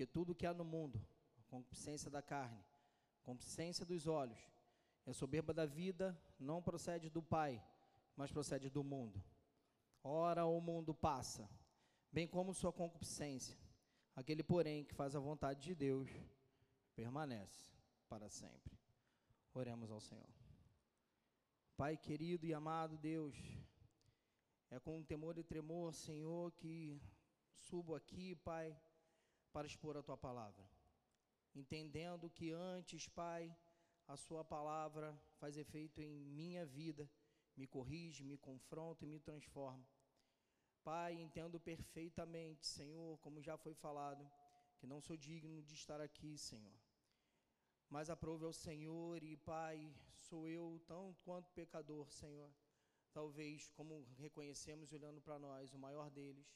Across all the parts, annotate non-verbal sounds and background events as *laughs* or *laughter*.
Porque tudo que há no mundo, a concupiscência da carne, a concupiscência dos olhos, a soberba da vida, não procede do Pai, mas procede do mundo. Ora, o mundo passa, bem como sua concupiscência. Aquele, porém, que faz a vontade de Deus, permanece para sempre. Oremos ao Senhor. Pai querido e amado Deus, é com temor e tremor, Senhor, que subo aqui, Pai, para expor a tua palavra. Entendendo que antes, Pai, a sua palavra faz efeito em minha vida, me corrige, me confronta e me transforma. Pai, entendo perfeitamente, Senhor, como já foi falado, que não sou digno de estar aqui, Senhor mas aprove ao Senhor e Pai, sou eu tão quanto pecador, Senhor. Talvez, como reconhecemos olhando para nós, o maior deles.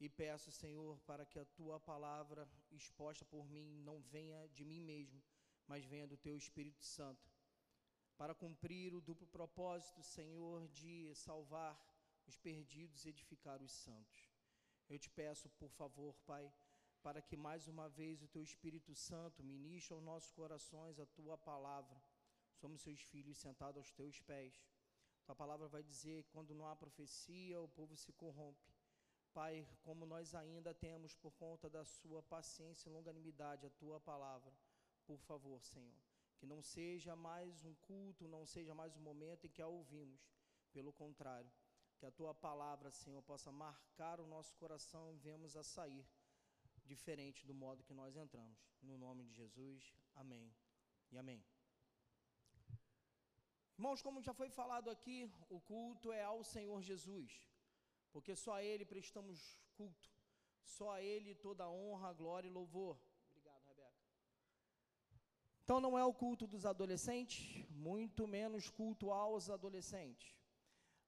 E peço, Senhor, para que a tua palavra exposta por mim não venha de mim mesmo, mas venha do teu Espírito Santo, para cumprir o duplo propósito, Senhor, de salvar os perdidos e edificar os santos. Eu te peço, por favor, Pai, para que mais uma vez o teu Espírito Santo ministre aos nossos corações a tua palavra. Somos seus filhos sentados aos teus pés. Tua palavra vai dizer que quando não há profecia, o povo se corrompe. Pai, como nós ainda temos por conta da sua paciência e longanimidade a tua palavra, por favor, Senhor, que não seja mais um culto, não seja mais um momento em que a ouvimos. Pelo contrário, que a tua palavra, Senhor, possa marcar o nosso coração e vemos a sair diferente do modo que nós entramos. No nome de Jesus, amém e amém. Irmãos, como já foi falado aqui, o culto é ao Senhor Jesus, porque só a Ele prestamos culto, só a Ele toda honra, glória e louvor. Obrigado, Rebeca. Então não é o culto dos adolescentes, muito menos culto aos adolescentes.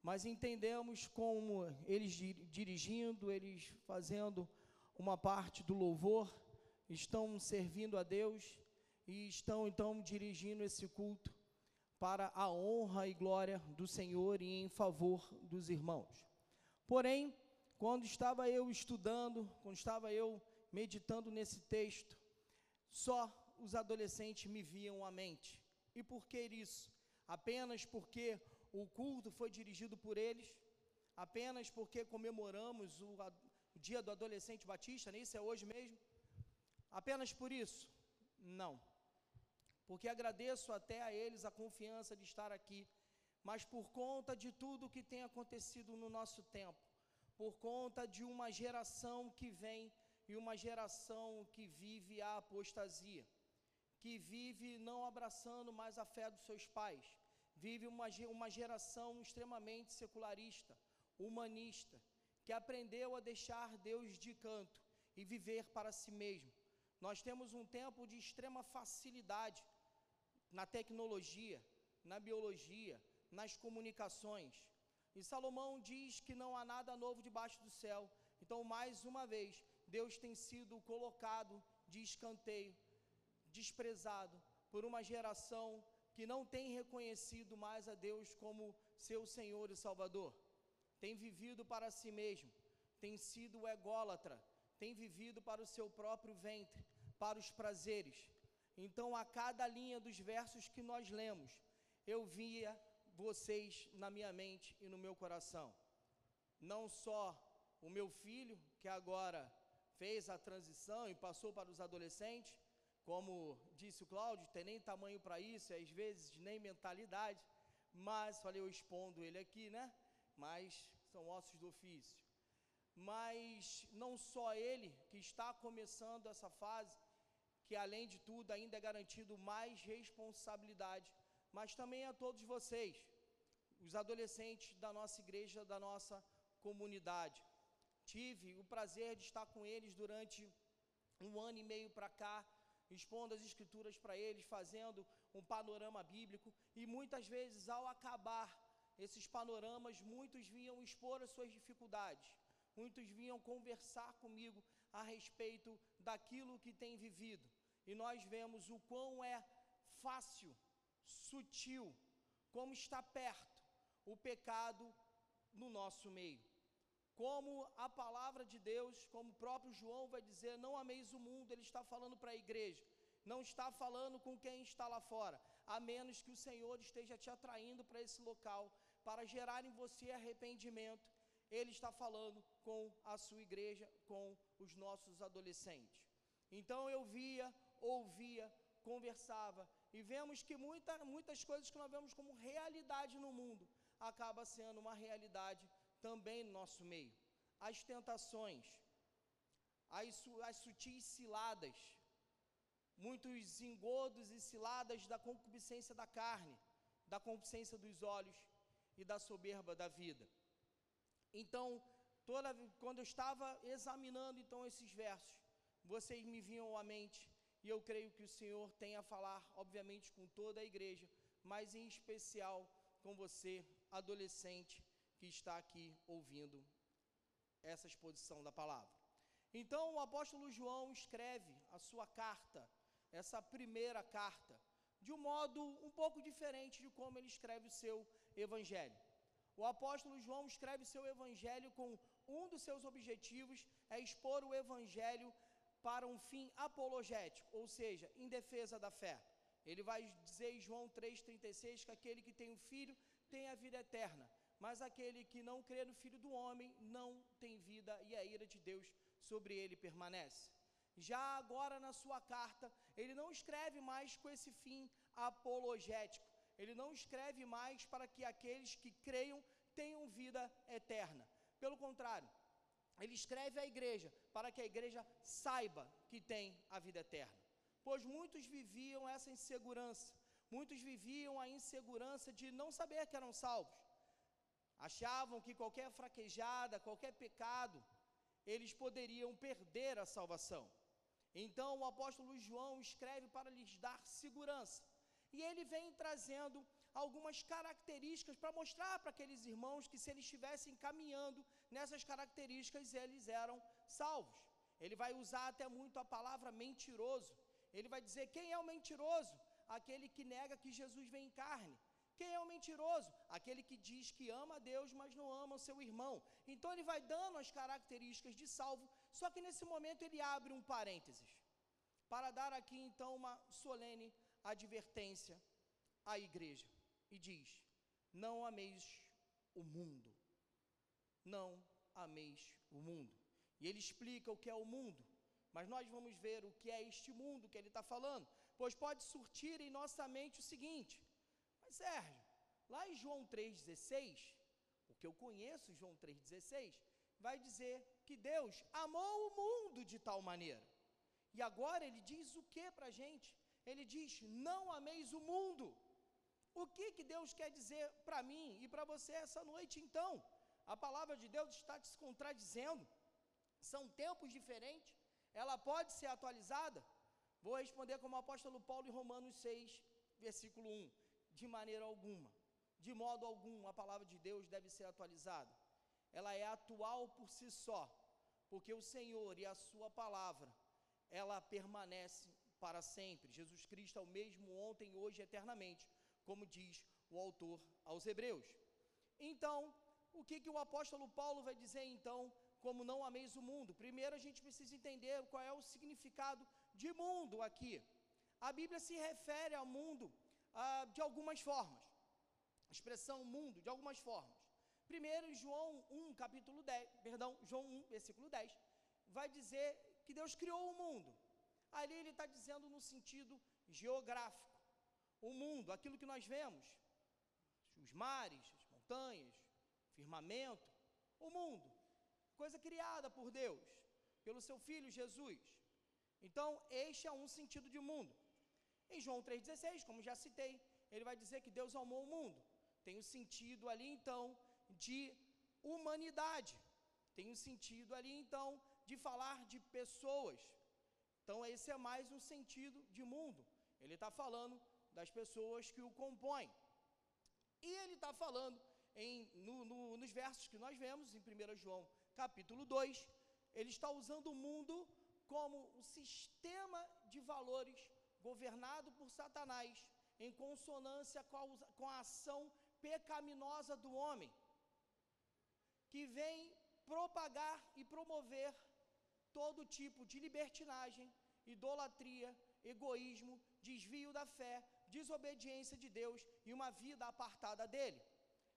Mas entendemos como eles dirigindo, eles fazendo uma parte do louvor, estão servindo a Deus e estão então dirigindo esse culto para a honra e glória do Senhor e em favor dos irmãos. Porém, quando estava eu estudando, quando estava eu meditando nesse texto, só os adolescentes me viam à mente. E por que isso? Apenas porque o culto foi dirigido por eles? Apenas porque comemoramos o, o dia do adolescente batista, nem isso é hoje mesmo? Apenas por isso? Não. Porque agradeço até a eles a confiança de estar aqui, mas por conta de tudo que tem acontecido no nosso tempo, por conta de uma geração que vem e uma geração que vive a apostasia, que vive não abraçando mais a fé dos seus pais, vive uma, uma geração extremamente secularista, humanista, que aprendeu a deixar Deus de canto e viver para si mesmo. Nós temos um tempo de extrema facilidade na tecnologia, na biologia, nas comunicações. E Salomão diz que não há nada novo debaixo do céu. Então, mais uma vez, Deus tem sido colocado de escanteio, desprezado por uma geração que não tem reconhecido mais a Deus como seu Senhor e Salvador tem vivido para si mesmo, tem sido ególatra, tem vivido para o seu próprio ventre, para os prazeres. Então, a cada linha dos versos que nós lemos, eu via vocês na minha mente e no meu coração. Não só o meu filho, que agora fez a transição e passou para os adolescentes, como disse o Cláudio, tem nem tamanho para isso, e às vezes nem mentalidade, mas falei, eu expondo ele aqui, né? mas são ossos do ofício. Mas não só ele que está começando essa fase, que além de tudo ainda é garantido mais responsabilidade, mas também a todos vocês, os adolescentes da nossa igreja, da nossa comunidade. Tive o prazer de estar com eles durante um ano e meio para cá, expondo as escrituras para eles, fazendo um panorama bíblico, e muitas vezes ao acabar esses panoramas, muitos vinham expor as suas dificuldades, muitos vinham conversar comigo a respeito daquilo que tem vivido. E nós vemos o quão é fácil, sutil, como está perto o pecado no nosso meio. como a palavra de Deus, como o próprio João vai dizer, não ameis o mundo, ele está falando para a igreja, não está falando com quem está lá fora, a menos que o Senhor esteja te atraindo para esse local, para gerar em você arrependimento. Ele está falando com a sua igreja, com os nossos adolescentes. Então eu via, ouvia, conversava e vemos que muita, muitas coisas que nós vemos como realidade no mundo acaba sendo uma realidade também no nosso meio. As tentações, as, as sutis ciladas, muitos engodos e ciladas da concupiscência da carne, da concupiscência dos olhos e da soberba da vida. Então, toda, quando eu estava examinando então esses versos, vocês me vinham à mente e eu creio que o Senhor tem a falar, obviamente, com toda a igreja, mas em especial com você, adolescente, que está aqui ouvindo essa exposição da palavra. Então, o apóstolo João escreve a sua carta, essa primeira carta, de um modo um pouco diferente de como ele escreve o seu evangelho. O apóstolo João escreve o seu evangelho com um dos seus objetivos é expor o evangelho para um fim apologético, ou seja, em defesa da fé. Ele vai dizer em João 3,36 que aquele que tem o filho tem a vida eterna, mas aquele que não crê no filho do homem não tem vida e a ira de Deus sobre ele permanece. Já agora na sua carta, ele não escreve mais com esse fim apologético, ele não escreve mais para que aqueles que creiam tenham vida eterna. Pelo contrário, ele escreve à igreja para que a igreja saiba que tem a vida eterna. Pois muitos viviam essa insegurança, muitos viviam a insegurança de não saber que eram salvos. Achavam que qualquer fraquejada, qualquer pecado, eles poderiam perder a salvação. Então o apóstolo João escreve para lhes dar segurança. E ele vem trazendo algumas características para mostrar para aqueles irmãos que se eles estivessem caminhando nessas características, eles eram salvos. Ele vai usar até muito a palavra mentiroso. Ele vai dizer: quem é o mentiroso? Aquele que nega que Jesus vem em carne. Quem é o mentiroso? Aquele que diz que ama a Deus, mas não ama o seu irmão. Então ele vai dando as características de salvo, só que nesse momento ele abre um parênteses para dar aqui então uma solene advertência à igreja e diz: Não ameis o mundo. Não ameis o mundo. E ele explica o que é o mundo. Mas nós vamos ver o que é este mundo que ele está falando. Pois pode surtir em nossa mente o seguinte: Mas Sérgio, lá em João 3,16, porque eu conheço João 3,16, vai dizer que Deus amou o mundo de tal maneira. E agora ele diz o que para a gente? Ele diz: Não ameis o mundo. O que, que Deus quer dizer para mim e para você essa noite então? A palavra de Deus está se contradizendo. São tempos diferentes. Ela pode ser atualizada? Vou responder como o apóstolo Paulo em Romanos 6, versículo 1. De maneira alguma, de modo algum, a palavra de Deus deve ser atualizada. Ela é atual por si só, porque o Senhor e a Sua palavra, ela permanece para sempre. Jesus Cristo é o mesmo ontem, hoje e eternamente como diz o autor aos Hebreus. Então, o que, que o apóstolo Paulo vai dizer então, como não ameis o mundo? Primeiro a gente precisa entender qual é o significado de mundo aqui. A Bíblia se refere ao mundo ah, de algumas formas. A expressão mundo, de algumas formas. Primeiro, João 1, capítulo 10, perdão, João 1, versículo 10, vai dizer que Deus criou o mundo. Ali ele está dizendo no sentido geográfico o mundo, aquilo que nós vemos, os mares, as montanhas, firmamento, o mundo, coisa criada por Deus, pelo seu Filho Jesus. Então, este é um sentido de mundo. Em João 3,16, como já citei, ele vai dizer que Deus amou o mundo. Tem o um sentido ali, então, de humanidade. Tem o um sentido ali, então, de falar de pessoas. Então, esse é mais um sentido de mundo. Ele está falando das pessoas que o compõem. E ele está falando em, no, no, nos versos que nós vemos, em 1 João capítulo 2, ele está usando o mundo como o sistema de valores governado por Satanás, em consonância com a, ação pecaminosa do homem, que vem propagar e promover todo tipo de libertinagem, idolatria, egoísmo, desvio da fé, desobediência de Deus e uma vida apartada dele.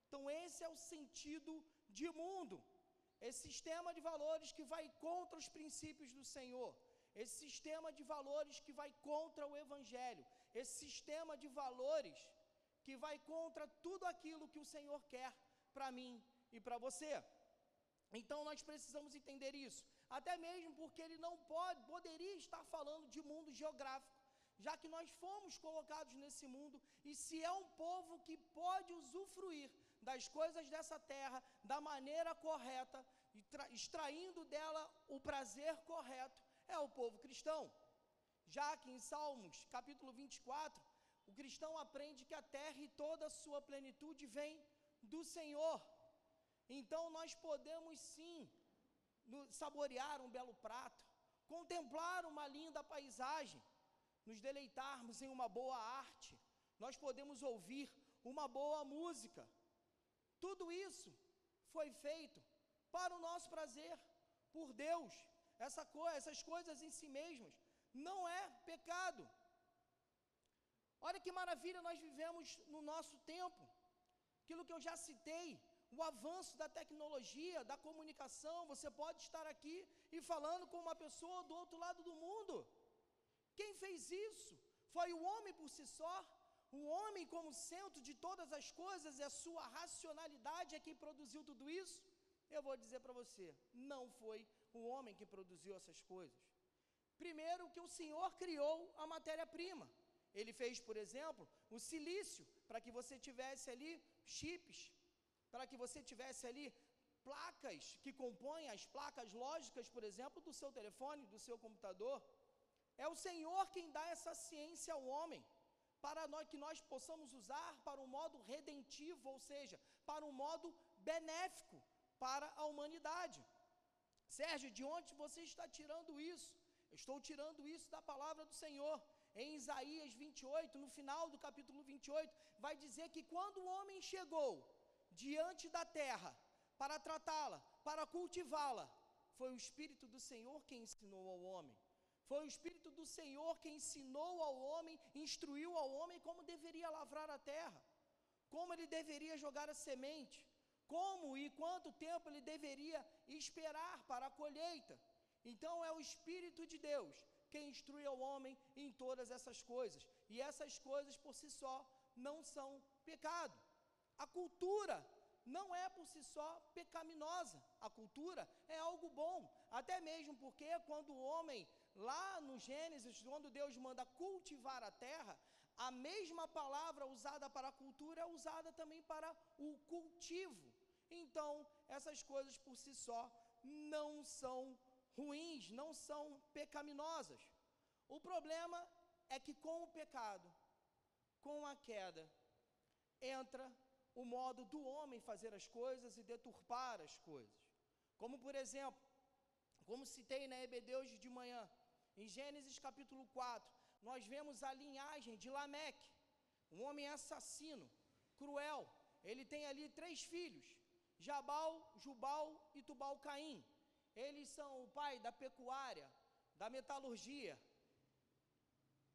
Então, esse é o sentido de mundo, esse sistema de valores que vai contra os princípios do Senhor, esse sistema de valores que vai contra o Evangelho, esse sistema de valores que vai contra tudo aquilo que o Senhor quer para mim e para você. Então nós precisamos entender isso, até mesmo porque ele não pode, poderia estar falando de mundo geográfico, já que nós fomos colocados nesse mundo e se é um povo que pode usufruir das coisas dessa terra da maneira correta, extraindo dela o prazer correto, é o povo cristão. Já que em Salmos, capítulo 24, o cristão aprende que a terra e toda a sua plenitude vem do Senhor. Então nós podemos sim saborear um belo prato, contemplar uma linda paisagem, nos deleitarmos em uma boa arte, nós podemos ouvir uma boa música. Tudo isso foi feito para o nosso prazer, por Deus. Essa essas coisas em si mesmas não é pecado. Olha que maravilha nós vivemos no nosso tempo. Aquilo que eu já citei, o avanço da tecnologia, da comunicação, você pode estar aqui e falando com uma pessoa do outro lado do mundo. Quem fez isso? Foi o homem por si só? O homem, como centro de todas as coisas, e a sua racionalidade é quem produziu tudo isso? Eu vou dizer para você: não foi o homem que produziu essas coisas. Primeiro, que o Senhor criou a matéria-prima. Ele fez, por exemplo, o silício, para que você tivesse ali chips, para que você tivesse ali placas que compõem as placas lógicas, por exemplo, do seu telefone, do seu computador. É o Senhor quem dá essa ciência ao homem, para nós, que nós possamos usar para um modo redentivo, ou seja, para um modo benéfico para a humanidade. Sérgio, de onde você está tirando isso? Eu estou tirando isso da palavra do Senhor. Em Isaías 28, no final do capítulo 28, vai dizer que quando o homem chegou diante da terra para tratá-la, para cultivá-la, foi o Espírito do Senhor quem ensinou ao homem. Foi o Espírito do Senhor quem ensinou ao homem, instruiu ao homem como deveria lavrar a terra, como ele deveria jogar a semente, como e quanto tempo ele deveria esperar para a colheita. Então é o Espírito de Deus quem instrui ao homem em todas essas coisas, e essas coisas por si só não são pecado. A cultura não é por si só pecaminosa, a cultura é algo bom, até mesmo porque quando o homem, lá no Gênesis, quando Deus manda cultivar a terra, a mesma palavra usada para a cultura é usada também para o cultivo. Então, essas coisas por si só não são ruins, não são pecaminosas. O problema é que com o pecado, com a queda, entra o modo do homem fazer as coisas e deturpar as coisas. Como por exemplo, como citei na Ebedeus de manhã, em Gênesis capítulo 4, nós vemos a linhagem de Lameque, um homem assassino, cruel. Ele tem ali três filhos: Jabal, Jubal e Tubal Caim. Eles são o pai da pecuária, da metalurgia,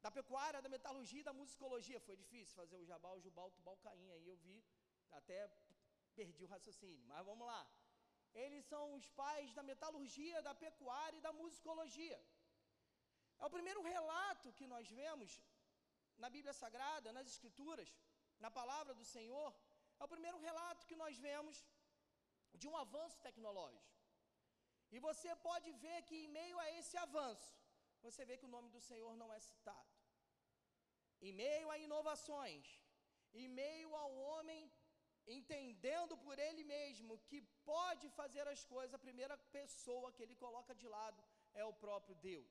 da pecuária, da metalurgia e da musicologia. Foi difícil fazer o Jabal, Jubal, Tubal Caim. Aí eu vi, até perdi o raciocínio, mas vamos lá. Eles são os pais da metalurgia, da pecuária e da musicologia. É o primeiro relato que nós vemos na Bíblia Sagrada, nas Escrituras, na palavra do Senhor. É o primeiro relato que nós vemos de um avanço tecnológico. E você pode ver que em meio a esse avanço, você vê que o nome do Senhor não é citado. Em meio a inovações, em meio ao homem entendendo por ele mesmo que pode fazer as coisas, a primeira pessoa que ele coloca de lado é o próprio Deus.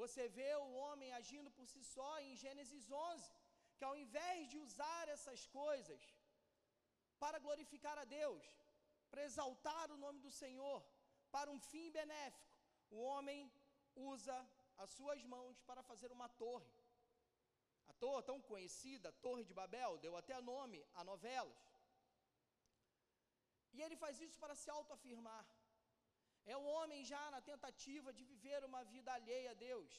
Você vê o homem agindo por si só em Gênesis 11, que ao invés de usar essas coisas para glorificar a Deus, para exaltar o nome do Senhor, para um fim benéfico, o homem usa as suas mãos para fazer uma torre. A torre tão conhecida, Torre de Babel, deu até nome a novelas. E ele faz isso para se autoafirmar. É o homem já na tentativa de viver uma vida alheia a Deus.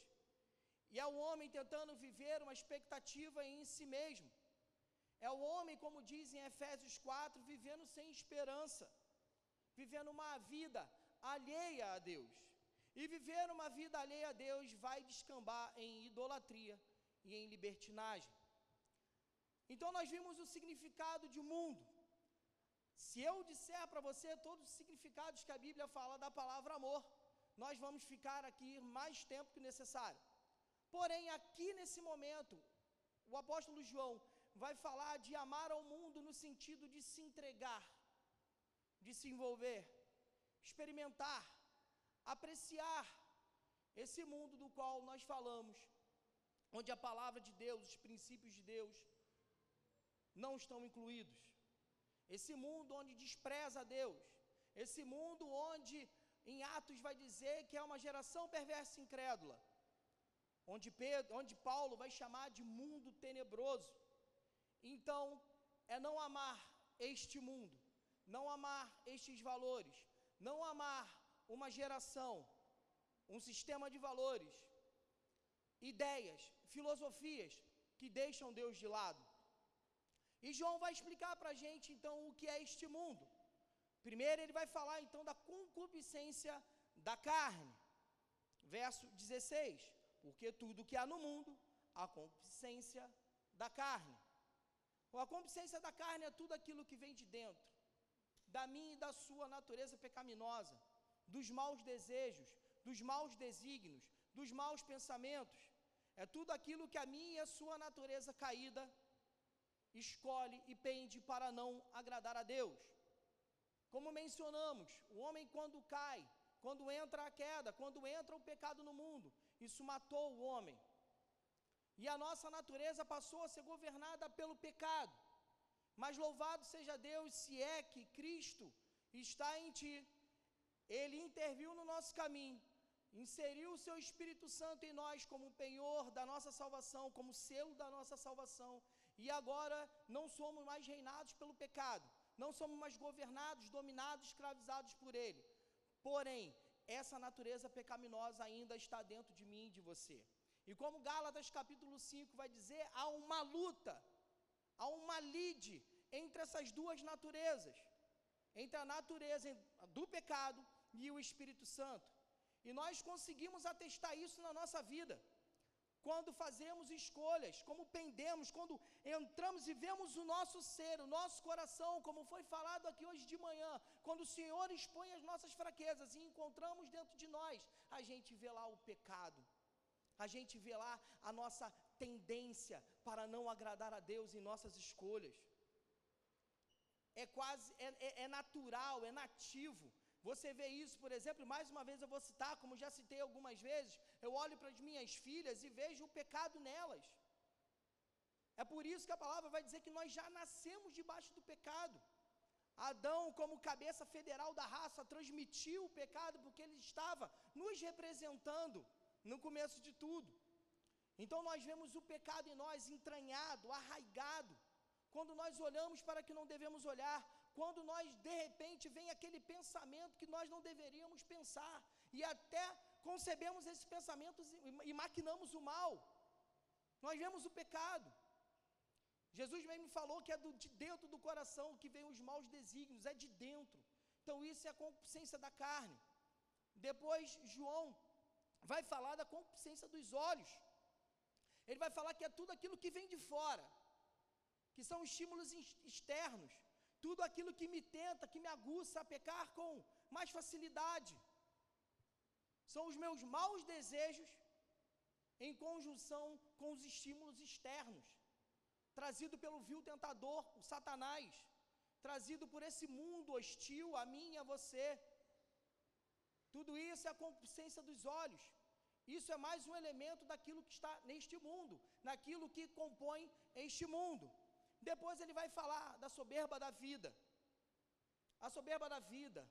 E é o homem tentando viver uma expectativa em si mesmo. É o homem, como diz em Efésios 4, vivendo sem esperança, vivendo uma vida alheia a Deus. E viver uma vida alheia a Deus vai descambar em idolatria e em libertinagem. Então nós vimos o significado de mundo. Se eu disser para você todos os significados que a Bíblia fala da palavra amor, nós vamos ficar aqui mais tempo que necessário. Porém, aqui nesse momento, o apóstolo João vai falar de amar ao mundo no sentido de se entregar, de se envolver, experimentar, apreciar esse mundo do qual nós falamos, onde a palavra de Deus, os princípios de Deus não estão incluídos. Esse mundo onde despreza Deus, esse mundo onde em Atos vai dizer que é uma geração perversa e incrédula, onde, Pedro, onde Paulo vai chamar de mundo tenebroso. Então, é não amar este mundo, não amar estes valores, não amar uma geração, um sistema de valores, ideias, filosofias que deixam Deus de lado. E João vai explicar para a gente então o que é este mundo. Primeiro, ele vai falar então da concupiscência da carne. Verso 16: Porque tudo que há no mundo, a concupiscência da carne. A concupiscência da carne é tudo aquilo que vem de dentro, da minha e da sua natureza pecaminosa, dos maus desejos, dos maus desígnios, dos maus pensamentos. É tudo aquilo que a minha e a sua natureza caída escolhe e pende para não agradar a Deus. Como mencionamos, o homem quando cai, quando entra a queda, quando entra o pecado no mundo, isso matou o homem. E a nossa natureza passou a ser governada pelo pecado. Mas louvado seja Deus se é que Cristo está em ti. Ele interviu no nosso caminho, inseriu o seu Espírito Santo em nós como penhor da nossa salvação, como selo da nossa salvação, e agora não somos mais reinados pelo pecado, não somos mais governados, dominados, escravizados por ele. Porém, essa natureza pecaminosa ainda está dentro de mim e de você. E como Gálatas capítulo 5 vai dizer, há uma luta, há uma lide entre essas duas naturezas, entre a natureza do pecado e o Espírito Santo. E nós conseguimos atestar isso na nossa vida quando fazemos escolhas, como pendemos, quando entramos e vemos o nosso ser, o nosso coração, como foi falado aqui hoje de manhã, quando o Senhor expõe as nossas fraquezas e encontramos dentro de nós, a gente vê lá o pecado, a gente vê lá a nossa tendência para não agradar a Deus em nossas escolhas. É quase, é, é, é natural, é nativo você vê isso, por exemplo, mais uma vez eu vou citar, como já citei algumas vezes, eu olho para as minhas filhas e vejo o pecado nelas. É por isso que a palavra vai dizer que nós já nascemos debaixo do pecado. Adão, como cabeça federal da raça, transmitiu o pecado porque ele estava nos representando no começo de tudo. Então nós vemos o pecado em nós entranhado, arraigado. Quando nós olhamos para que não devemos olhar, quando nós de repente vem aquele pensamento que nós não deveríamos pensar, e até concebemos esses pensamentos e maquinamos o mal. Nós vemos o pecado. Jesus mesmo falou que é do, de dentro do coração que vem os maus desígnios, é de dentro. Então isso é a concupiscência da carne. Depois João vai falar da concupiscência dos olhos. Ele vai falar que é tudo aquilo que vem de fora, que são estímulos externos, tudo aquilo que me tenta, que me aguça a pecar com mais facilidade. São os meus maus desejos em conjunção com os estímulos externos, trazido pelo vil tentador, o Satanás, trazido por esse mundo hostil a mim e a você. Tudo isso é a concupiscência dos olhos. Isso é mais um elemento daquilo que está neste mundo, naquilo que compõe este mundo. Depois ele vai falar da soberba da vida. A soberba da vida,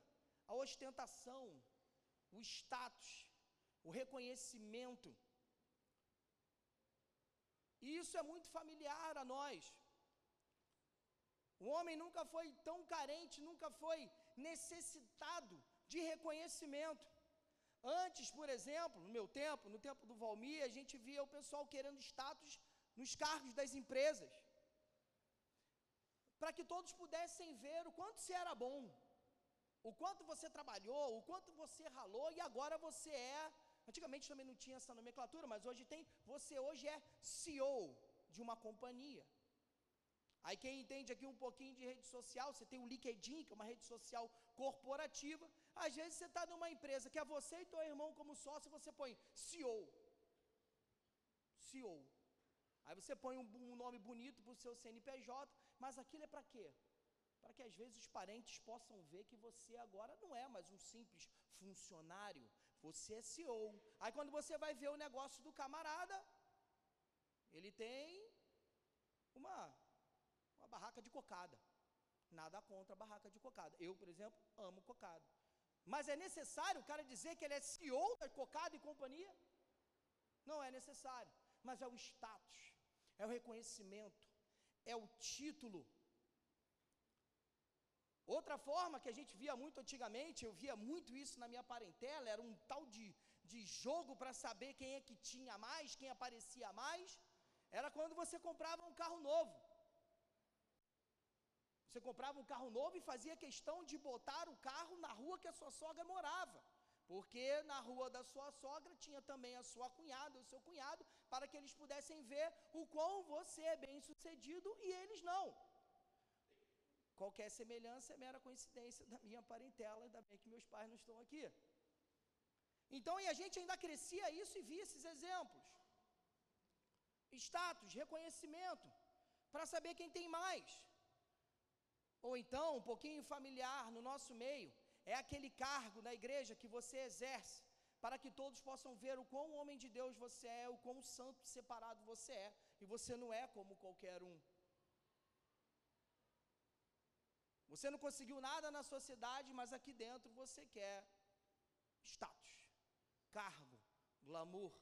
a ostentação, o status, o reconhecimento. E isso é muito familiar a nós. O homem nunca foi tão carente, nunca foi necessitado de reconhecimento. Antes, por exemplo, no meu tempo, no tempo do Valmir, a gente via o pessoal querendo status nos cargos das empresas. Para que todos pudessem ver o quanto você era bom, o quanto você trabalhou, o quanto você ralou e agora você é. Antigamente também não tinha essa nomenclatura, mas hoje tem. Você hoje é CEO de uma companhia. Aí quem entende aqui um pouquinho de rede social, você tem o LinkedIn, que é uma rede social corporativa. Às vezes você está numa empresa que é você e teu irmão como sócio, você põe CEO. CEO. Aí você põe um, um nome bonito para o seu CNPJ, mas aquilo é para quê? Para que às vezes os parentes possam ver que você agora não é mais um simples funcionário, você é CEO. Aí quando você vai ver o negócio do camarada, ele tem uma, uma barraca de cocada. Nada contra a barraca de cocada. Eu, por exemplo, amo cocada. Mas é necessário o cara dizer que ele é CEO da cocada e companhia? Não é necessário. Mas é o status, é o reconhecimento, é o título. Outra forma que a gente via muito antigamente, eu via muito isso na minha parentela, era um tal de, de jogo para saber quem é que tinha mais, quem aparecia mais. Era quando você comprava um carro novo. Você comprava um carro novo e fazia questão de botar o carro na rua que a sua sogra morava. Porque na rua da sua sogra tinha também a sua cunhada, o seu cunhado, para que eles pudessem ver o quão você é bem sucedido e eles não. Qualquer semelhança é mera coincidência da minha parentela, ainda bem que meus pais não estão aqui. Então, e a gente ainda crescia isso e via esses exemplos. Status, reconhecimento, para saber quem tem mais. Ou então, um pouquinho familiar no nosso meio, é aquele cargo na igreja que você exerce, para que todos possam ver o quão homem de Deus você é, o quão santo separado você é, e você não é como qualquer um. Você não conseguiu nada na sociedade, mas aqui dentro você quer status, cargo, glamour,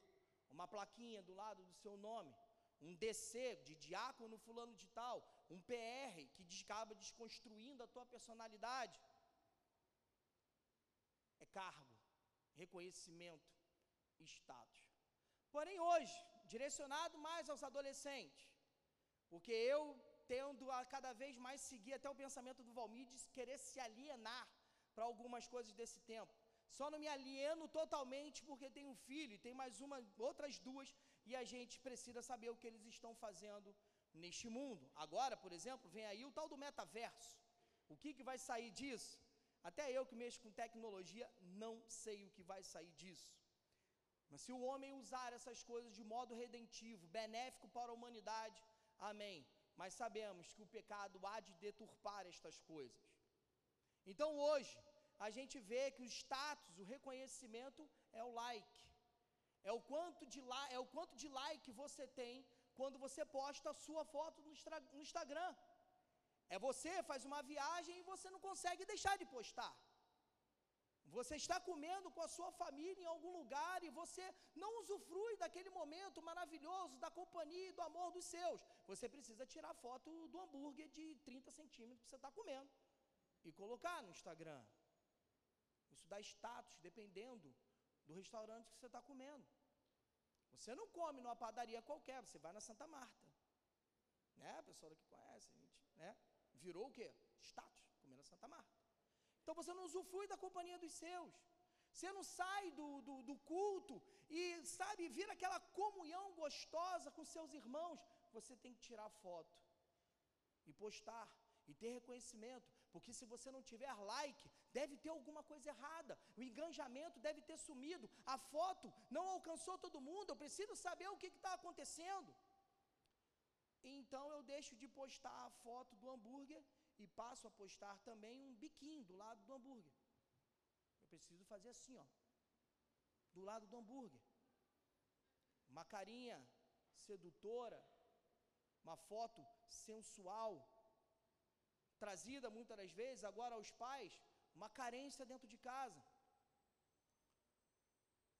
uma plaquinha do lado do seu nome, um DC de diácono fulano de tal, um PR que acaba desconstruindo a tua personalidade. É cargo, reconhecimento, status. Porém, hoje, direcionado mais aos adolescentes, porque eu tendo a cada vez mais seguir até o pensamento do Valmir de querer se alienar para algumas coisas desse tempo. Só não me alieno totalmente porque tenho um filho e tem mais uma, outras duas e a gente precisa saber o que eles estão fazendo neste mundo. Agora, por exemplo, vem aí o tal do metaverso. O que, que vai sair disso? Até eu que mexo com tecnologia não sei o que vai sair disso. Mas se o homem usar essas coisas de modo redentivo, benéfico para a humanidade, amém mas sabemos que o pecado há de deturpar estas coisas. Então hoje, a gente vê que o status, o reconhecimento é o like. É o quanto de, é o quanto de like você tem quando você posta a sua foto no, no Instagram. É você faz uma viagem e você não consegue deixar de postar. Você está comendo com a sua família em algum lugar e você não usufrui daquele momento maravilhoso da companhia e do amor dos seus. Você precisa tirar foto do hambúrguer de 30 centímetros que você está comendo e colocar no Instagram. Isso dá status dependendo do restaurante que você está comendo. Você não come numa padaria qualquer, você vai na Santa Marta. Né? A pessoa que conhece, a gente, né? Virou o quê? Status, comer na Santa Marta. Então você não usufrui da companhia dos seus. Você não sai do, do, do culto e, sabe, vira aquela comunhão gostosa com seus irmãos. Você tem que tirar foto e postar e ter reconhecimento, porque se você não tiver like, deve ter alguma coisa errada, o engajamento deve ter sumido, a foto não alcançou todo mundo, eu preciso saber o que está acontecendo. Então eu deixo de postar a foto do hambúrguer e passo a postar também um biquinho do lado do hambúrguer. Eu preciso fazer assim, ó, do lado do hambúrguer. Uma carinha sedutora, uma foto sensual, trazida muitas das vezes agora aos pais, uma carência dentro de casa.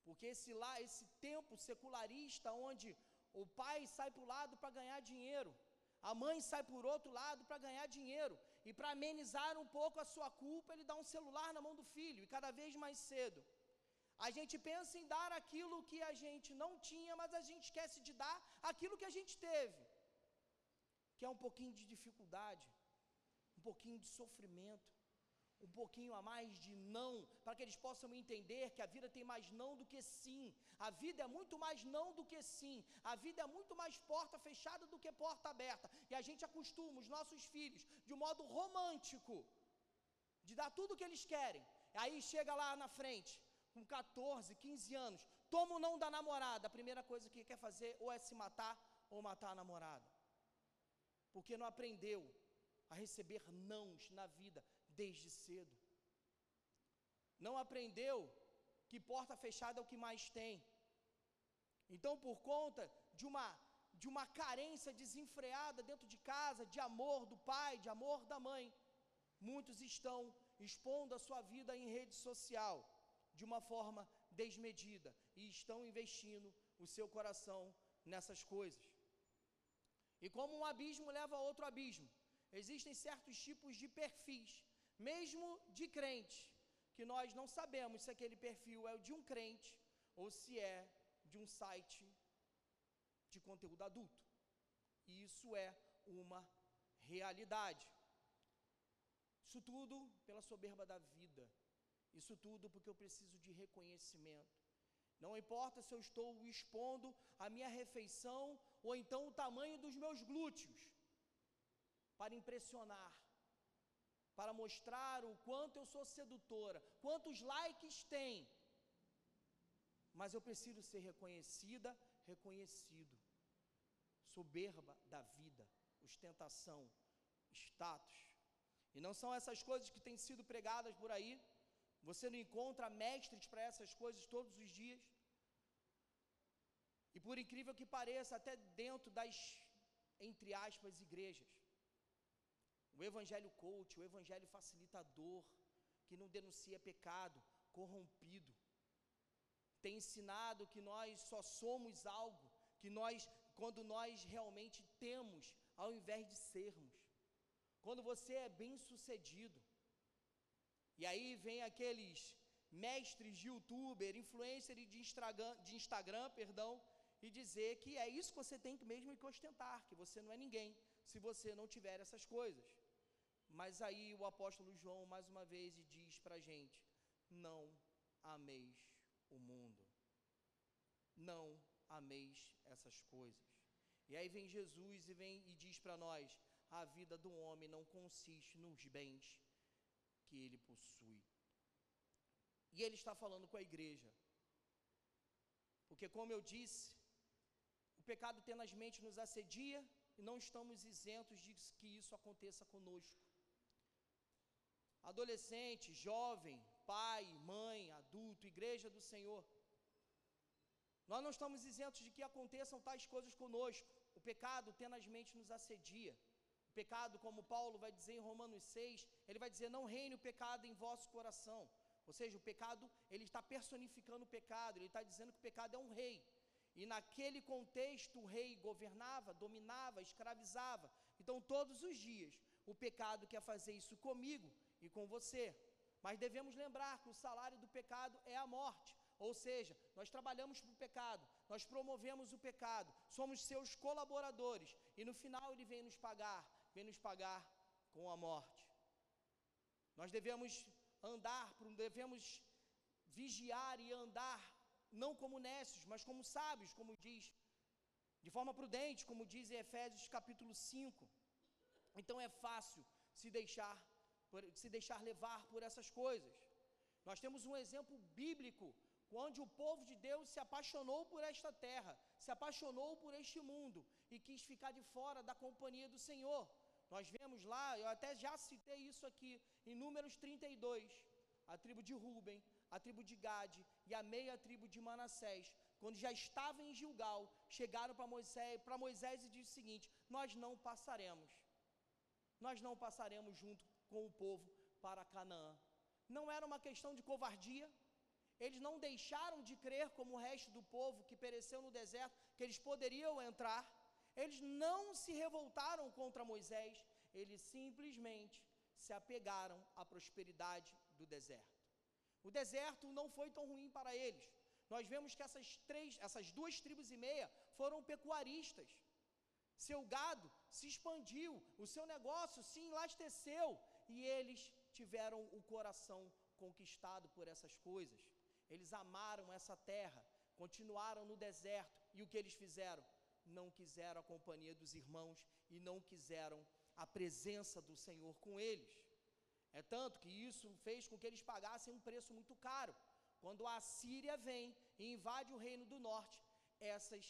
Porque esse lá, esse tempo secularista onde o pai sai para o lado para ganhar dinheiro, A mãe sai por outro lado para ganhar dinheiro. E para amenizar um pouco a sua culpa, ele dá um celular na mão do filho, e cada vez mais cedo. A gente pensa em dar aquilo que a gente não tinha, mas a gente esquece de dar aquilo que a gente teve, que é um pouquinho de dificuldade, um pouquinho de sofrimento, um pouquinho a mais de não, para que eles possam entender que a vida tem mais não do que sim. A vida é muito mais não do que sim. A vida é muito mais porta fechada do que porta aberta. E a gente acostuma os nossos filhos de um modo romântico de dar tudo o que eles querem. Aí chega lá na frente, com 14, 15 anos, toma o não da namorada. A primeira coisa que quer fazer ou é se matar ou matar a namorada. Porque não aprendeu a receber nãos na vida desde cedo. Não aprendeu que porta fechada é o que mais tem. Então, por conta de uma de uma carência desenfreada dentro de casa, de amor do pai, de amor da mãe, muitos estão expondo a sua vida em rede social de uma forma desmedida e estão investindo o seu coração nessas coisas. E como um abismo leva a outro abismo, existem certos tipos de perfis mesmo de crente, que nós não sabemos se aquele perfil é de um crente ou se é de um site de conteúdo adulto. E isso é uma realidade. Isso tudo pela soberba da vida. Isso tudo porque eu preciso de reconhecimento. Não importa se eu estou expondo a minha refeição ou então o tamanho dos meus glúteos para impressionar para mostrar o quanto eu sou sedutora, quantos likes tem. Mas eu preciso ser reconhecida, reconhecido. Soberba da vida, ostentação, status. E não são essas coisas que têm sido pregadas por aí. Você não encontra mestres para essas coisas todos os dias. E por incrível que pareça, até dentro das, entre aspas, igrejas o evangelho coach, o evangelho facilitador, que não denuncia pecado, corrompido, tem ensinado que nós só somos algo, que nós, quando nós realmente temos, ao invés de sermos. Quando você é bem sucedido, e aí vem aqueles mestres de youtuber, influencer de Instagram, de Instagram, perdão, e dizer que é isso que você tem que mesmo que ostentar, que você não é ninguém, se você não tiver essas coisas. Mas aí o apóstolo João mais uma vez diz para a gente: não ameis o mundo, não ameis essas coisas. E aí vem Jesus e vem e diz para nós: a vida do homem não consiste nos bens que ele possui. E ele está falando com a igreja. Porque, como eu disse, o pecado tenazmente nos assedia e não estamos isentos de que isso aconteça conosco adolescente, jovem, pai, mãe, adulto, igreja do Senhor. Nós não estamos isentos de que aconteçam tais coisas conosco. O pecado tenazmente nos assedia. O pecado, como Paulo vai dizer em Romanos 6, ele vai dizer: Não reine o pecado em vosso coração. Ou seja, o pecado, ele está personificando o pecado, ele está dizendo que o pecado é um rei. E naquele contexto, o rei governava, dominava, escravizava. Então, todos os dias, o pecado quer fazer isso comigo e com você. Mas devemos lembrar que o salário do pecado é a morte. Ou seja, nós trabalhamos para o pecado, nós promovemos o pecado, somos seus colaboradores e no final ele vem nos pagar, vem nos pagar com a morte. Nós devemos andar, devemos vigiar e andar não como nécios, mas como sábios, como diz, de forma prudente, como diz em Efésios capítulo 5. Então é fácil se deixar por, se deixar levar por essas coisas. Nós temos um exemplo bíblico onde o povo de Deus se apaixonou por esta terra, se apaixonou por este mundo e quis ficar de fora da companhia do Senhor. Nós vemos lá, eu até já citei isso aqui, em Números 32, a tribo de Ruben, a tribo de Gade e a meia tribo de Manassés, quando já estavam em Gilgal, chegaram para Moisés, Moisés e disse o seguinte: Nós não passaremos, nós não passaremos junto com o povo para Canaã. Não era uma questão de covardia, eles não deixaram de crer como o resto do povo que pereceu no deserto, que eles poderiam entrar. Eles não se revoltaram contra Moisés, eles simplesmente se apegaram à prosperidade do deserto. O deserto não foi tão ruim para eles. Nós vemos que essas três, essas duas tribos e meia foram pecuaristas. Seu gado se expandiu, o seu negócio se enlasteceu e eles tiveram o coração conquistado por essas coisas. Eles amaram essa terra, continuaram no deserto e o que eles fizeram? Não quiseram a companhia dos irmãos e não quiseram a presença do Senhor com eles. É tanto que isso fez com que eles pagassem um preço muito caro. Quando a Síria vem e invade o reino do norte, essas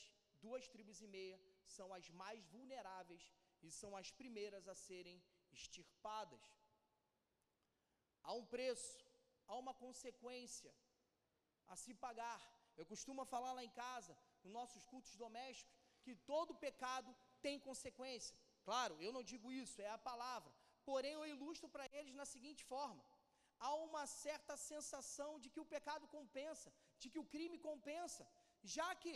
duas tribos e meia são as mais vulneráveis e são as primeiras a serem extirpadas. Há um preço, há uma consequência a se pagar. Eu costumo falar lá em casa, nos nossos cultos domésticos, que todo pecado tem consequência. Claro, eu não digo isso, é a palavra. Porém, eu ilustro para eles na seguinte forma: há uma certa sensação de que o pecado compensa, de que o crime compensa, já que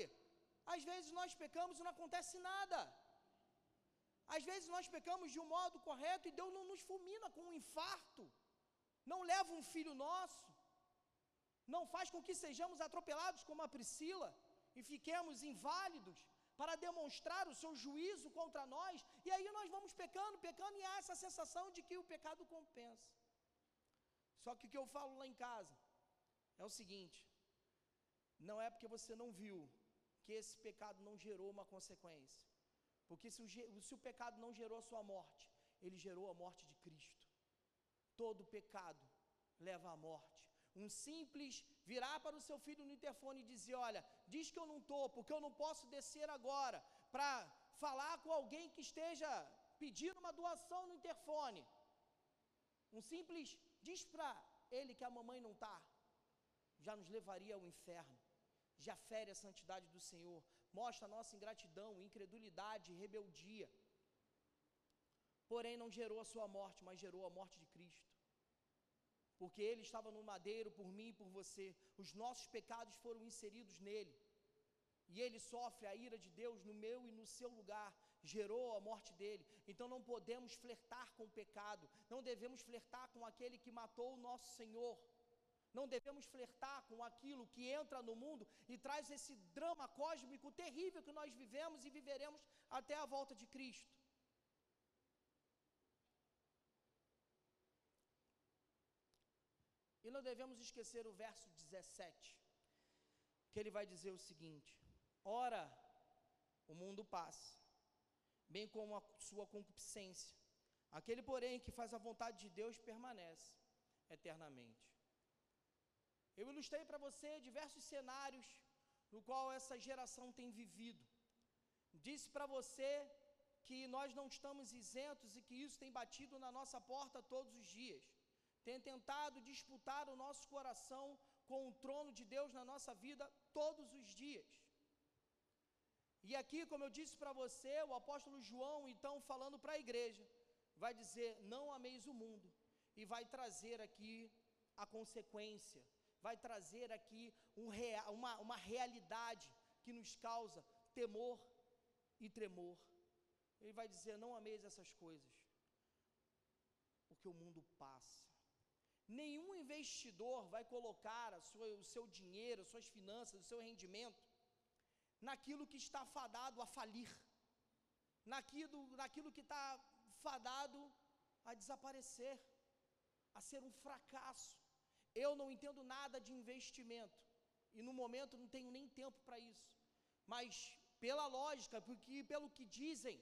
às vezes nós pecamos e não acontece nada. Às vezes nós pecamos de um modo correto e Deus não nos fulmina com um infarto, não leva um filho nosso, não faz com que sejamos atropelados como a Priscila e fiquemos inválidos para demonstrar o seu juízo contra nós, e aí nós vamos pecando, pecando, e há essa sensação de que o pecado compensa. Só que o que eu falo lá em casa é o seguinte: não é porque você não viu que esse pecado não gerou uma consequência. Porque se o, se o pecado não gerou a sua morte, ele gerou a morte de Cristo. Todo pecado leva à morte. Um simples virar para o seu filho no interfone e dizer: Olha, diz que eu não estou, porque eu não posso descer agora para falar com alguém que esteja pedindo uma doação no interfone. Um simples diz para ele que a mamãe não está, já nos levaria ao inferno, já fere a santidade do Senhor, mostra a nossa ingratidão, incredulidade, rebeldia. Porém, não gerou a sua morte, mas gerou a morte de Cristo porque ele estava no madeiro por mim e por você. Os nossos pecados foram inseridos nele. E ele sofre a ira de Deus no meu e no seu lugar, gerou a morte dele. Então não podemos flertar com o pecado, não devemos flertar com aquele que matou o nosso Senhor. Não devemos flertar com aquilo que entra no mundo e traz esse drama cósmico terrível que nós vivemos e viveremos até a volta de Cristo. E não devemos esquecer o verso 17, que ele vai dizer o seguinte: Ora, o mundo passa, bem como a sua concupiscência. Aquele, porém, que faz a vontade de Deus permanece eternamente. Eu ilustrei para você diversos cenários no qual essa geração tem vivido. Disse para você que nós não estamos isentos e que isso tem batido na nossa porta todos os dias tem tentado disputar o nosso coração com o trono de Deus na nossa vida todos os dias. E aqui, como eu disse para você, o apóstolo João, então, falando para a igreja, vai dizer: não ameis o mundo, e vai trazer aqui a consequência, vai trazer aqui um rea uma, uma realidade que nos causa temor e tremor. Ele vai dizer: não ameis essas coisas, porque o mundo passa. Nenhum investidor vai colocar sua, o seu dinheiro, suas finanças, o seu rendimento naquilo que está fadado a falir, naquilo, naquilo que está fadado a desaparecer, a ser um fracasso. Eu não entendo nada de investimento e no momento não tenho nem tempo para isso. Mas pela lógica, porque pelo que dizem,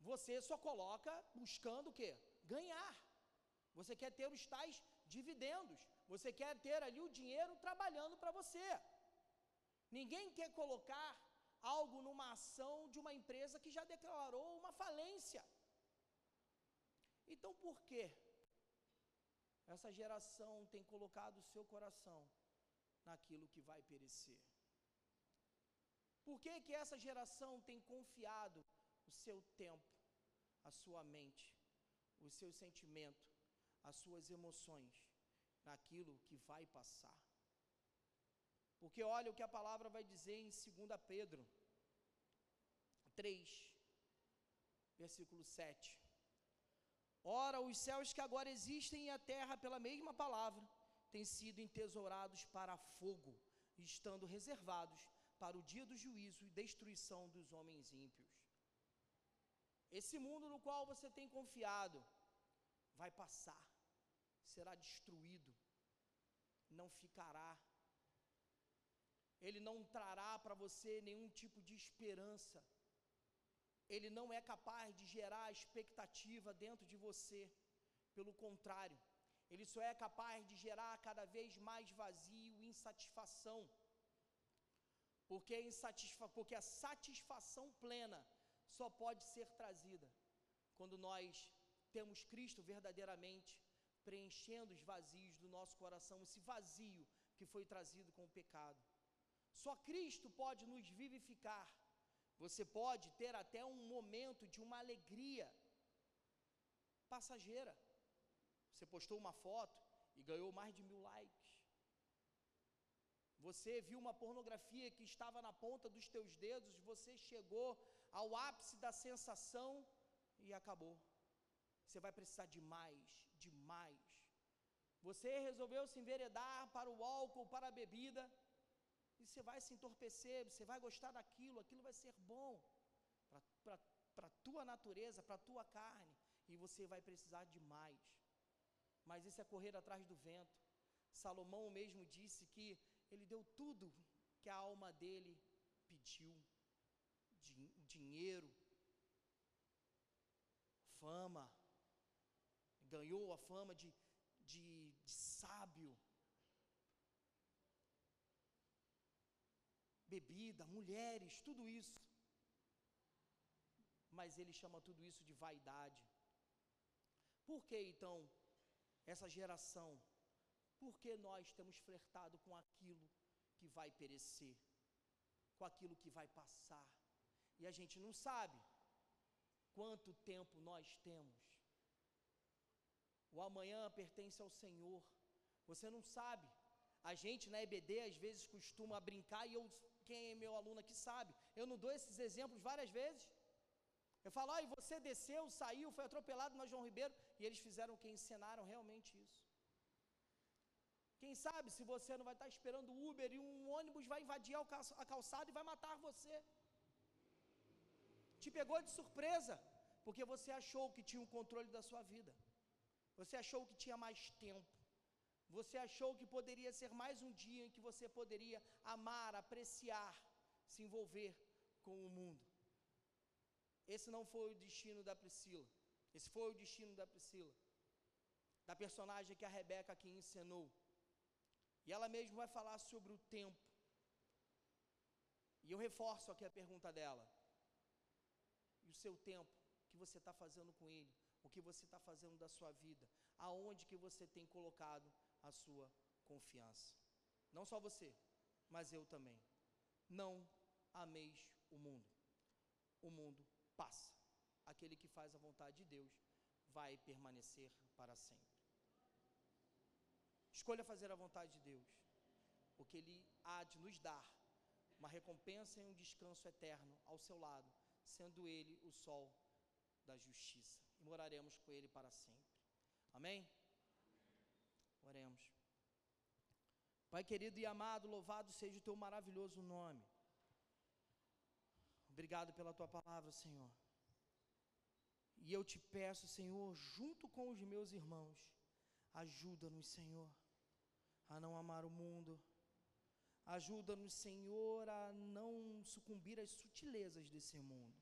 você só coloca buscando o quê? Ganhar. Você quer ter os tais dividendos. Você quer ter ali o dinheiro trabalhando para você. Ninguém quer colocar algo numa ação de uma empresa que já declarou uma falência. Então, por que essa geração tem colocado o seu coração naquilo que vai perecer? Por que, que essa geração tem confiado o seu tempo, a sua mente, o seu sentimento as suas emoções naquilo que vai passar. Porque olha o que a palavra vai dizer em 2 Pedro, 3, versículo 7. Ora, os céus que agora existem e a terra, pela mesma palavra, têm sido entesourados para fogo, estando reservados para o dia do juízo e destruição dos homens ímpios. Esse mundo no qual você tem confiado vai passar, será destruído, não ficará. Ele não trará para você nenhum tipo de esperança. Ele não é capaz de gerar expectativa dentro de você. Pelo contrário, ele só é capaz de gerar cada vez mais vazio e insatisfação. Porque, insatisfa porque a satisfação plena só pode ser trazida quando nós temos Cristo verdadeiramente preenchendo os vazios do nosso coração, esse vazio que foi trazido com o pecado. Só Cristo pode nos vivificar. Você pode ter até um momento de uma alegria passageira. Você postou uma foto e ganhou mais de mil likes. Você viu uma pornografia que estava na ponta dos teus dedos, você chegou ao ápice da sensação e acabou. Você vai precisar de mais, de mais. Você resolveu se enveredar para o álcool, para a bebida, e você vai se entorpecer, você vai gostar daquilo, aquilo vai ser bom para a tua natureza, para a tua carne, e você vai precisar de mais. Mas isso é correr atrás do vento. Salomão mesmo disse que ele deu tudo que a alma dele pediu: dinheiro, fama, ganhou a fama de, de, de sábio, bebida, mulheres, tudo isso. Mas ele chama tudo isso de vaidade. Por que então essa geração? Por que nós temos flertado com aquilo que vai perecer, com aquilo que vai passar? E a gente não sabe quanto tempo nós temos. O amanhã pertence ao Senhor. Você não sabe. A gente na EBD às vezes costuma brincar e eu, quem é meu aluno aqui sabe, eu não dou esses exemplos várias vezes. Eu falo, ah, e você desceu, saiu, foi atropelado na João Ribeiro, e eles fizeram que ensinaram realmente isso. Quem sabe se você não vai estar esperando o Uber e um ônibus vai invadir a calçada e vai matar você. Te pegou de surpresa, porque você achou que tinha o controle da sua vida. Você achou que tinha mais tempo. Você achou que poderia ser mais um dia em que você poderia amar, apreciar, se envolver com o mundo. Esse não foi o destino da Priscila. Esse foi o destino da Priscila, da personagem que a Rebeca aqui ensinou. E ela mesma vai falar sobre o tempo. E eu reforço aqui a pergunta dela. E o seu tempo, que você está fazendo com ele? O que você está fazendo da sua vida, aonde que você tem colocado a sua confiança. Não só você, mas eu também. Não ameis o mundo. O mundo passa. Aquele que faz a vontade de Deus vai permanecer para sempre. Escolha fazer a vontade de Deus, porque Ele há de nos dar uma recompensa e um descanso eterno ao seu lado, sendo Ele o sol da justiça moraremos com Ele para sempre. Amém? Oremos. Pai querido e amado, louvado seja o teu maravilhoso nome. Obrigado pela tua palavra, Senhor. E eu te peço, Senhor, junto com os meus irmãos, ajuda-nos, Senhor, a não amar o mundo. Ajuda-nos, Senhor, a não sucumbir às sutilezas desse mundo.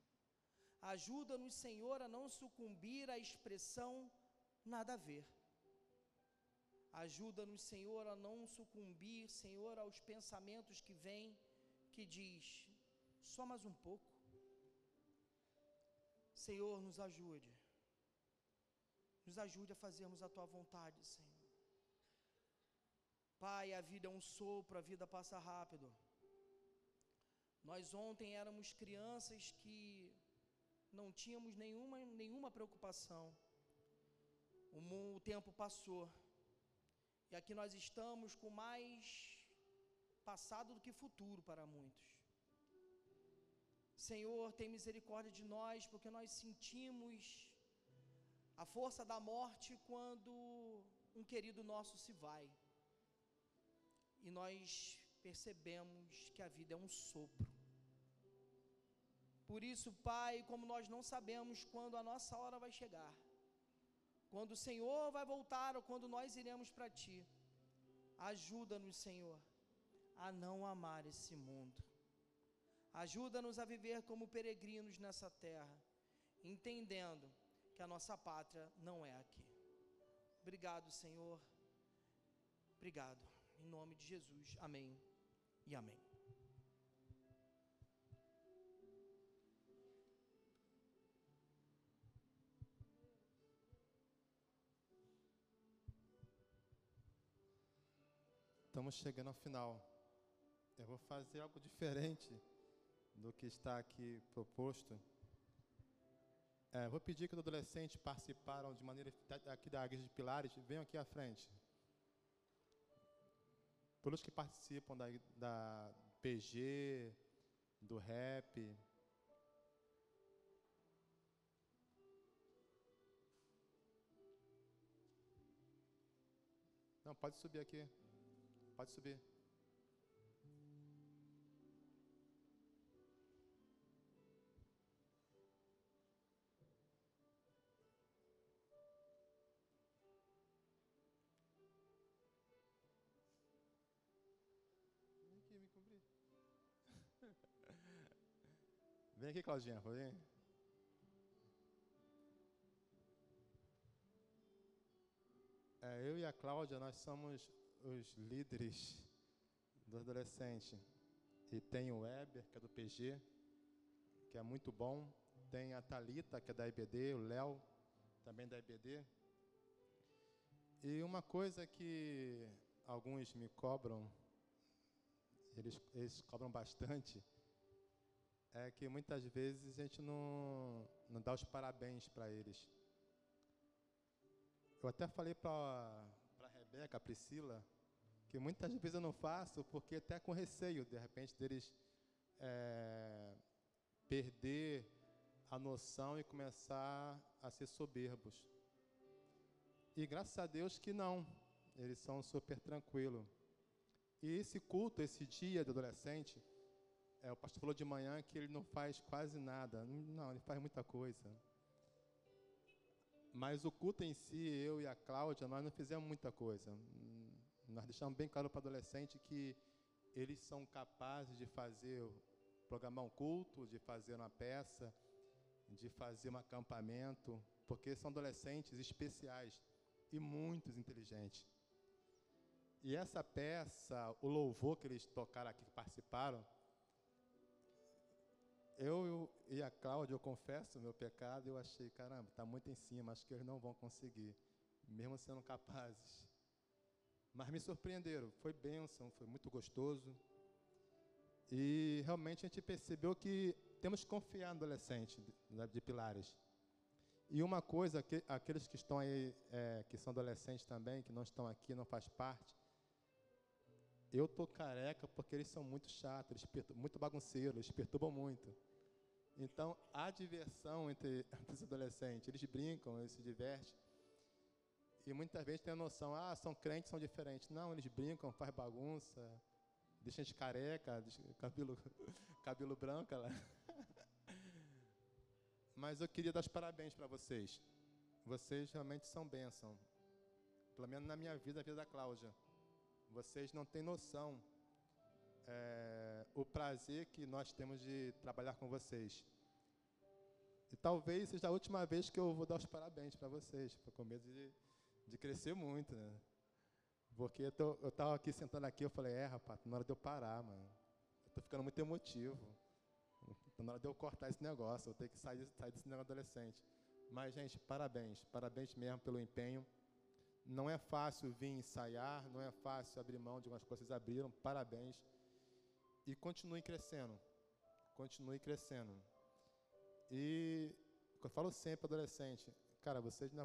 Ajuda-nos, Senhor, a não sucumbir à expressão nada a ver. Ajuda-nos, Senhor, a não sucumbir, Senhor, aos pensamentos que vêm, que diz, só mais um pouco. Senhor, nos ajude. Nos ajude a fazermos a tua vontade, Senhor. Pai, a vida é um sopro, a vida passa rápido. Nós ontem éramos crianças que não tínhamos nenhuma, nenhuma preocupação. O, o tempo passou. E aqui nós estamos com mais passado do que futuro para muitos. Senhor, tem misericórdia de nós, porque nós sentimos a força da morte quando um querido nosso se vai. E nós percebemos que a vida é um sopro. Por isso, Pai, como nós não sabemos quando a nossa hora vai chegar, quando o Senhor vai voltar ou quando nós iremos para Ti, ajuda-nos, Senhor, a não amar esse mundo. Ajuda-nos a viver como peregrinos nessa terra, entendendo que a nossa pátria não é aqui. Obrigado, Senhor. Obrigado. Em nome de Jesus. Amém e amém. Estamos chegando ao final. Eu vou fazer algo diferente do que está aqui proposto. É, vou pedir que os adolescentes participaram de maneira aqui da Igreja de Pilares venham aqui à frente. Todos que participam da, da PG, do rap. Não, pode subir aqui. Pode subir. Vem aqui me cobrir. *laughs* Vem aqui, Claudinha. Vem. É, eu e a Cláudia, nós somos os líderes do adolescente. E tem o Weber, que é do PG, que é muito bom. Tem a Talita, que é da IBD, o Léo, também da IBD. E uma coisa que alguns me cobram, eles, eles cobram bastante, é que muitas vezes a gente não, não dá os parabéns para eles. Eu até falei para Rebeca, a Priscila, que muitas vezes eu não faço porque até com receio, de repente, deles é, perder a noção e começar a ser soberbos. E graças a Deus que não, eles são super tranquilos. E esse culto, esse dia do adolescente, é, o pastor falou de manhã que ele não faz quase nada. Não, ele faz muita coisa. Mas o culto em si, eu e a Cláudia, nós não fizemos muita coisa. Nós deixamos bem claro para o adolescente que eles são capazes de fazer, programar um culto, de fazer uma peça, de fazer um acampamento, porque são adolescentes especiais e muito inteligentes. E essa peça, o louvor que eles tocaram aqui, que participaram, eu e a Cláudia, eu confesso o meu pecado, eu achei, caramba, está muito em cima, acho que eles não vão conseguir, mesmo sendo capazes. Mas me surpreenderam, foi bênção, foi muito gostoso. E realmente a gente percebeu que temos que confiar no adolescente de, de Pilares. E uma coisa, que, aqueles que estão aí, é, que são adolescentes também, que não estão aqui, não faz parte, eu tô careca porque eles são muito chatos, eles muito bagunceiros, eles perturbam muito. Então, há diversão entre, *laughs* entre os adolescentes, eles brincam, eles se divertem. E muitas vezes tem a noção, ah, são crentes, são diferentes. Não, eles brincam, faz bagunça, deixam a gente careca, *laughs* cabelo, cabelo branco lá. *laughs* Mas eu queria dar os parabéns para vocês. Vocês realmente são bênção. Pelo menos na minha vida, a vida da Cláudia. Vocês não têm noção é, o prazer que nós temos de trabalhar com vocês. E talvez seja a última vez que eu vou dar os parabéns para vocês, com medo de, de crescer muito, né? Porque eu, tô, eu tava aqui sentando aqui, eu falei, é, rapaz, na hora de eu parar, mano. Tô ficando muito emotivo. Então, na hora de eu cortar esse negócio, eu tenho que sair, sair desse negócio adolescente. Mas, gente, parabéns. Parabéns mesmo pelo empenho. Não é fácil vir ensaiar, não é fácil abrir mão de algumas coisas, vocês abriram. Parabéns. E continue crescendo. Continue crescendo. E eu falo sempre, adolescente, cara, vocês não